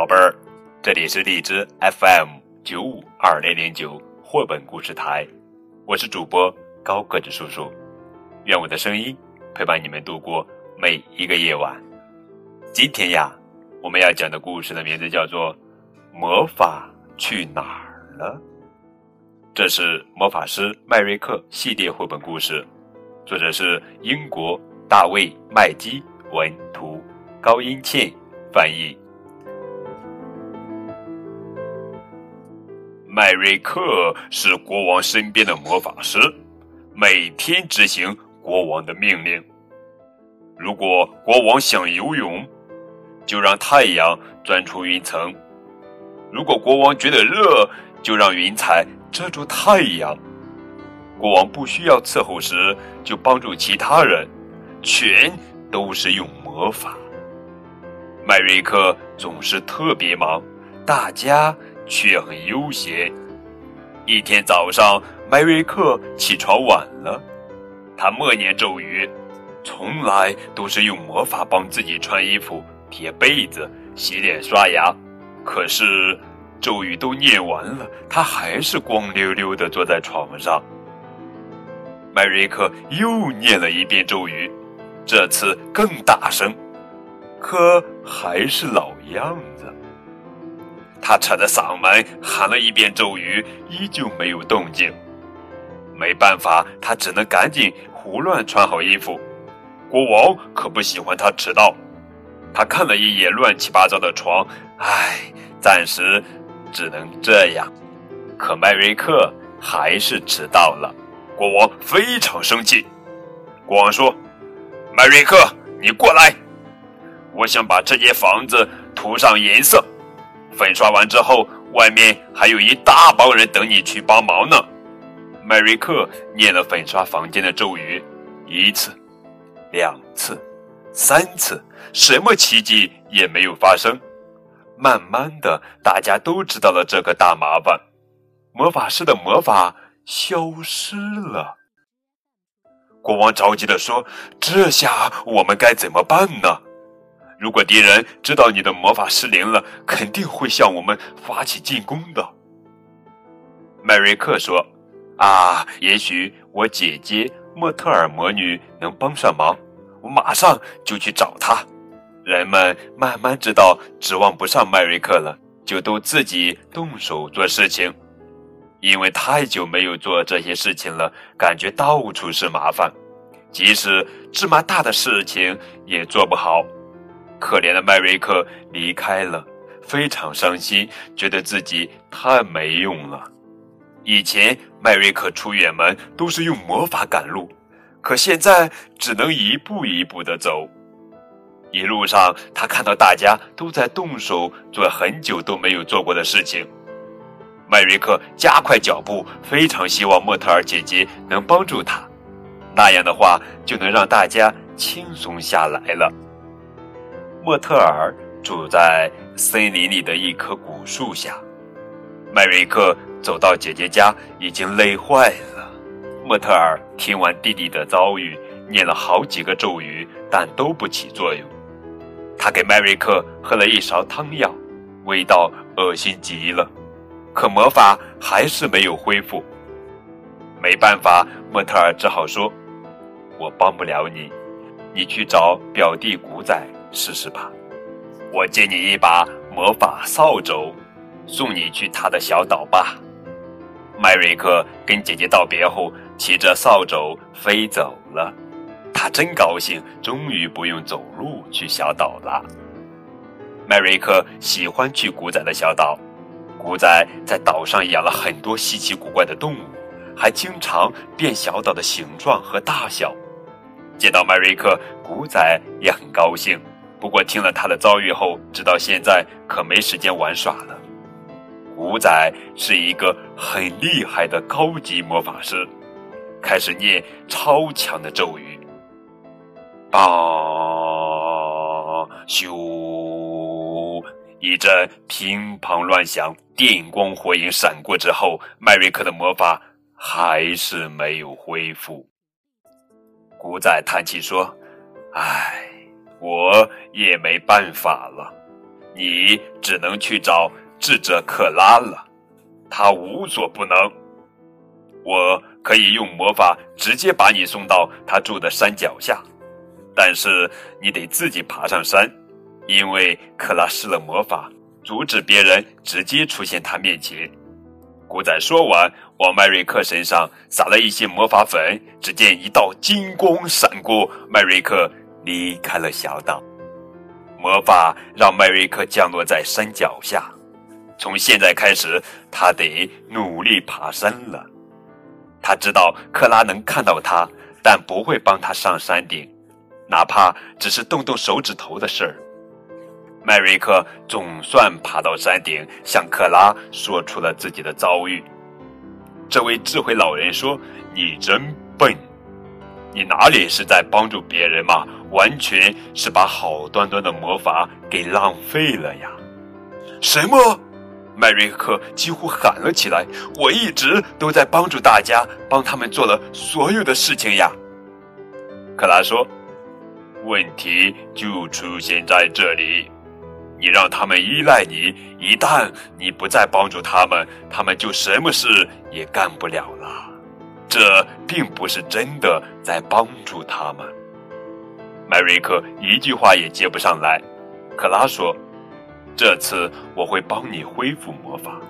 宝贝儿，这里是荔枝 FM 九五二零零九绘本故事台，我是主播高个子叔叔，愿我的声音陪伴你们度过每一个夜晚。今天呀，我们要讲的故事的名字叫做《魔法去哪儿了》，这是魔法师麦瑞克系列绘本故事，作者是英国大卫麦基文图，高英倩翻译。麦瑞克是国王身边的魔法师，每天执行国王的命令。如果国王想游泳，就让太阳钻出云层；如果国王觉得热，就让云彩遮住太阳。国王不需要伺候时，就帮助其他人，全都是用魔法。麦瑞克总是特别忙，大家。却很悠闲。一天早上，麦瑞克起床晚了，他默念咒语，从来都是用魔法帮自己穿衣服、叠被子、洗脸、刷牙。可是咒语都念完了，他还是光溜溜的坐在床上。麦瑞克又念了一遍咒语，这次更大声，可还是老样子。他扯着嗓门喊了一遍咒语，依旧没有动静。没办法，他只能赶紧胡乱穿好衣服。国王可不喜欢他迟到。他看了一眼乱七八糟的床，唉，暂时只能这样。可麦瑞克还是迟到了。国王非常生气。国王说：“麦瑞克，你过来，我想把这间房子涂上颜色。”粉刷完之后，外面还有一大帮人等你去帮忙呢。麦瑞克念了粉刷房间的咒语，一次、两次、三次，什么奇迹也没有发生。慢慢的，大家都知道了这个大麻烦，魔法师的魔法消失了。国王着急的说：“这下我们该怎么办呢？”如果敌人知道你的魔法失灵了，肯定会向我们发起进攻的。麦瑞克说：“啊，也许我姐姐莫特尔魔女能帮上忙，我马上就去找她。”人们慢慢知道指望不上麦瑞克了，就都自己动手做事情。因为太久没有做这些事情了，感觉到处是麻烦，即使芝麻大的事情也做不好。可怜的麦瑞克离开了，非常伤心，觉得自己太没用了。以前麦瑞克出远门都是用魔法赶路，可现在只能一步一步的走。一路上，他看到大家都在动手做很久都没有做过的事情。麦瑞克加快脚步，非常希望莫特尔姐姐能帮助他，那样的话就能让大家轻松下来了。莫特尔住在森林里的一棵古树下。麦瑞克走到姐姐家，已经累坏了。莫特尔听完弟弟的遭遇，念了好几个咒语，但都不起作用。他给麦瑞克喝了一勺汤药，味道恶心极了，可魔法还是没有恢复。没办法，莫特尔只好说：“我帮不了你，你去找表弟古仔。”试试吧，我借你一把魔法扫帚，送你去他的小岛吧。麦瑞克跟姐姐道别后，骑着扫帚飞走了。他真高兴，终于不用走路去小岛了。麦瑞克喜欢去古仔的小岛，古仔在岛上养了很多稀奇古怪的动物，还经常变小岛的形状和大小。见到麦瑞克，古仔也很高兴。不过听了他的遭遇后，直到现在可没时间玩耍了。古仔是一个很厉害的高级魔法师，开始念超强的咒语。啊！咻！一阵乒乓乱响，电光火影闪过之后，麦瑞克的魔法还是没有恢复。古仔叹气说：“唉。”我也没办法了，你只能去找智者克拉了，他无所不能。我可以用魔法直接把你送到他住的山脚下，但是你得自己爬上山，因为克拉施了魔法，阻止别人直接出现他面前。古仔说完，往麦瑞克身上撒了一些魔法粉，只见一道金光闪过，麦瑞克离开了小岛。魔法让麦瑞克降落在山脚下，从现在开始，他得努力爬山了。他知道克拉能看到他，但不会帮他上山顶，哪怕只是动动手指头的事儿。麦瑞克总算爬到山顶，向克拉说出了自己的遭遇。这位智慧老人说：“你真笨，你哪里是在帮助别人嘛？完全是把好端端的魔法给浪费了呀！”什么？麦瑞克几乎喊了起来：“我一直都在帮助大家，帮他们做了所有的事情呀！”克拉说：“问题就出现在这里。”你让他们依赖你，一旦你不再帮助他们，他们就什么事也干不了了。这并不是真的在帮助他们。麦瑞克一句话也接不上来。克拉说：“这次我会帮你恢复魔法，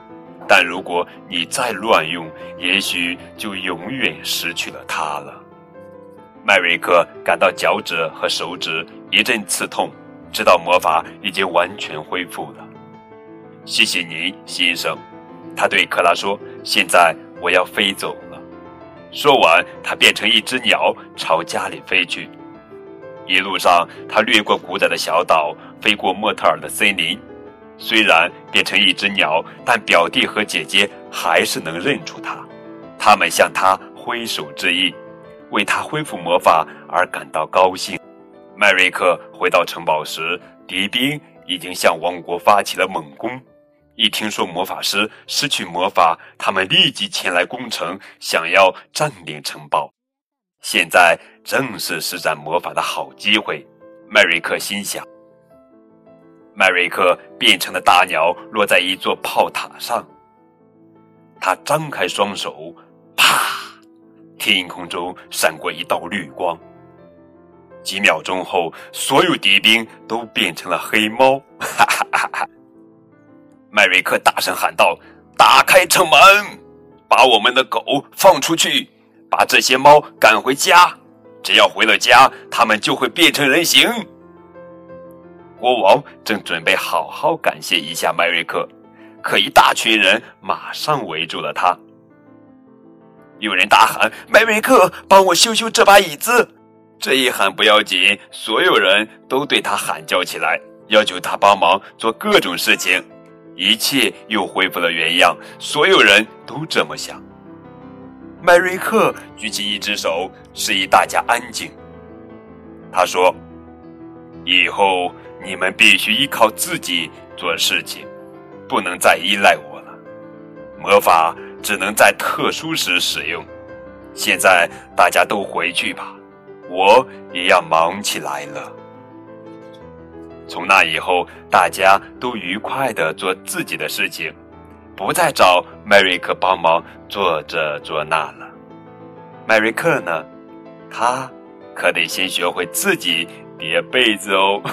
但如果你再乱用，也许就永远失去了它了。”麦瑞克感到脚趾和手指一阵刺痛。知道魔法已经完全恢复了，谢谢您，先生。他对克拉说：“现在我要飞走了。”说完，他变成一只鸟朝家里飞去。一路上，他掠过古仔的小岛，飞过莫特尔的森林。虽然变成一只鸟，但表弟和姐姐还是能认出他。他们向他挥手致意，为他恢复魔法而感到高兴。麦瑞克回到城堡时，敌兵已经向王国发起了猛攻。一听说魔法师失去魔法，他们立即前来攻城，想要占领城堡。现在正是施展魔法的好机会，麦瑞克心想。麦瑞克变成的大鸟落在一座炮塔上，他张开双手，啪！天空中闪过一道绿光。几秒钟后，所有敌兵都变成了黑猫。哈哈哈哈！麦瑞克大声喊道：“打开城门，把我们的狗放出去，把这些猫赶回家。只要回了家，它们就会变成人形。”国王正准备好好感谢一下麦瑞克，可一大群人马上围住了他。有人大喊：“麦瑞克，帮我修修这把椅子！”这一喊不要紧，所有人都对他喊叫起来，要求他帮忙做各种事情。一切又恢复了原样，所有人都这么想。麦瑞克举起一只手，示意大家安静。他说：“以后你们必须依靠自己做事情，不能再依赖我了。魔法只能在特殊时使用。现在大家都回去吧。”我也要忙起来了。从那以后，大家都愉快的做自己的事情，不再找迈瑞克帮忙做这做那了。迈瑞克呢？他可得先学会自己叠被子哦。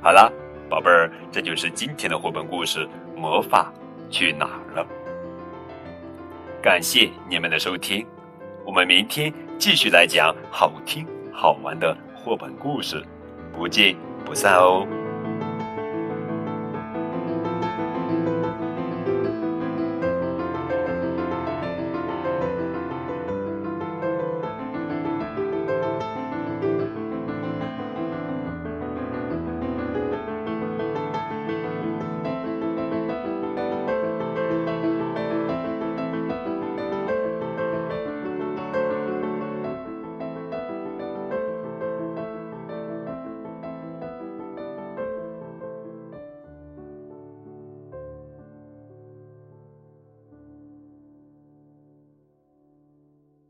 好了，宝贝儿，这就是今天的绘本故事《魔法去哪儿了》。感谢你们的收听。我们明天继续来讲好听好玩的绘本故事，不见不散哦。